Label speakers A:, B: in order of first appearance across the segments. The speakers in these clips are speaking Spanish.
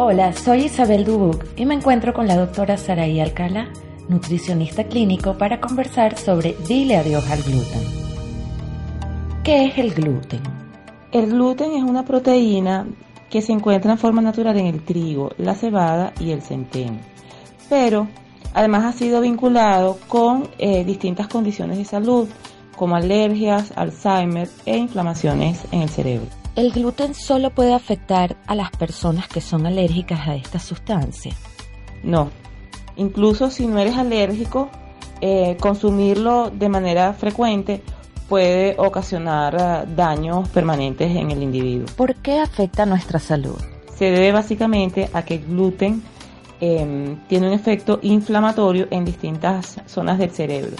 A: Hola, soy Isabel Dubuc y me encuentro con la doctora Saraí Alcalá, nutricionista clínico, para conversar sobre Dile adiós al gluten. ¿Qué es el gluten?
B: El gluten es una proteína que se encuentra en forma natural en el trigo, la cebada y el centeno. Pero además ha sido vinculado con eh, distintas condiciones de salud, como alergias, Alzheimer e inflamaciones en el cerebro.
A: ¿El gluten solo puede afectar a las personas que son alérgicas a esta sustancia?
B: No, incluso si no eres alérgico, eh, consumirlo de manera frecuente puede ocasionar eh, daños permanentes en el individuo.
A: ¿Por qué afecta nuestra salud?
B: Se debe básicamente a que el gluten em, tiene un efecto inflamatorio en distintas zonas del cerebro,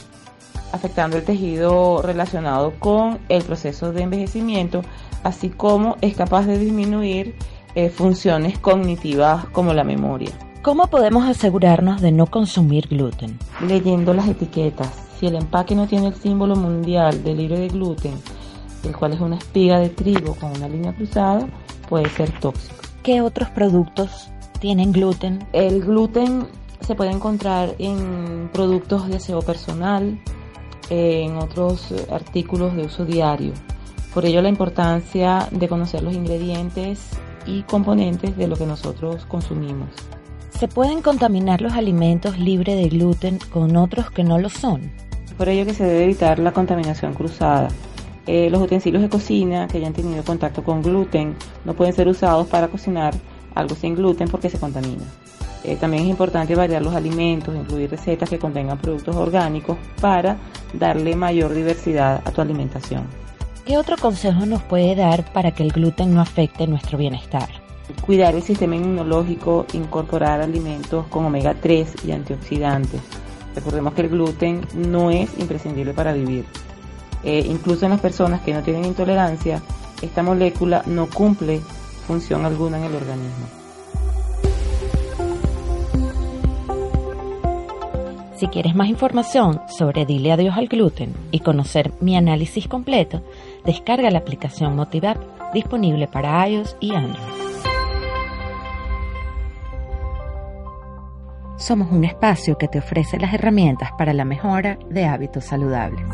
B: afectando el tejido relacionado con el proceso de envejecimiento, así como es capaz de disminuir eh, funciones cognitivas como la memoria.
A: ¿Cómo podemos asegurarnos de no consumir gluten?
B: Leyendo las etiquetas. Si el empaque no tiene el símbolo mundial del libre de gluten, el cual es una espiga de trigo con una línea cruzada, puede ser tóxico.
A: ¿Qué otros productos tienen gluten?
B: El gluten se puede encontrar en productos de aseo personal, en otros artículos de uso diario. Por ello la importancia de conocer los ingredientes y componentes de lo que nosotros consumimos.
A: ¿Se pueden contaminar los alimentos libres de gluten con otros que no lo son?
B: Por ello que se debe evitar la contaminación cruzada. Eh, los utensilios de cocina que hayan tenido contacto con gluten no pueden ser usados para cocinar algo sin gluten porque se contamina. Eh, también es importante variar los alimentos, incluir recetas que contengan productos orgánicos para darle mayor diversidad a tu alimentación.
A: ¿Qué otro consejo nos puede dar para que el gluten no afecte nuestro bienestar?
B: Cuidar el sistema inmunológico, incorporar alimentos con omega 3 y antioxidantes. Recordemos que el gluten no es imprescindible para vivir. Eh, incluso en las personas que no tienen intolerancia, esta molécula no cumple función alguna en el organismo.
A: Si quieres más información sobre Dile Adiós al Gluten y conocer mi análisis completo, descarga la aplicación Motivap disponible para iOS y Android. Somos un espacio que te ofrece las herramientas para la mejora de hábitos saludables.